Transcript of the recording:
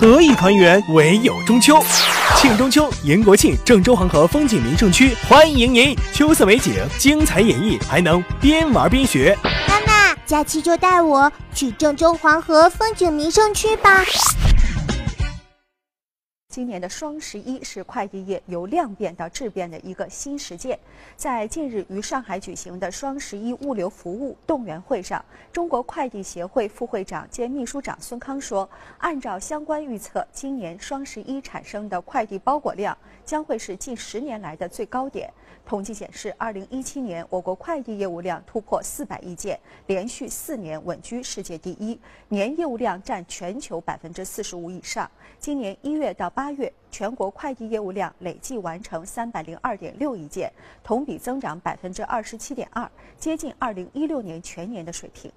何以团圆？唯有中秋。庆中秋，迎国庆，郑州黄河风景名胜区欢迎您！秋色美景，精彩演绎，还能边玩边学。妈妈，假期就带我去郑州黄河风景名胜区吧。今年的双十一是快递业由量变到质变的一个新实践。在近日于上海举行的双十一物流服务动员会上，中国快递协会副会长兼秘书长孙康说：“按照相关预测，今年双十一产生的快递包裹量将会是近十年来的最高点。统计显示，二零一七年我国快递业务量突破四百亿件，连续四年稳居世界第一，年业务量占全球百分之四十五以上。今年一月到八。八月，全国快递业务量累计完成三百零二点六亿件，同比增长百分之二十七点二，接近二零一六年全年的水平。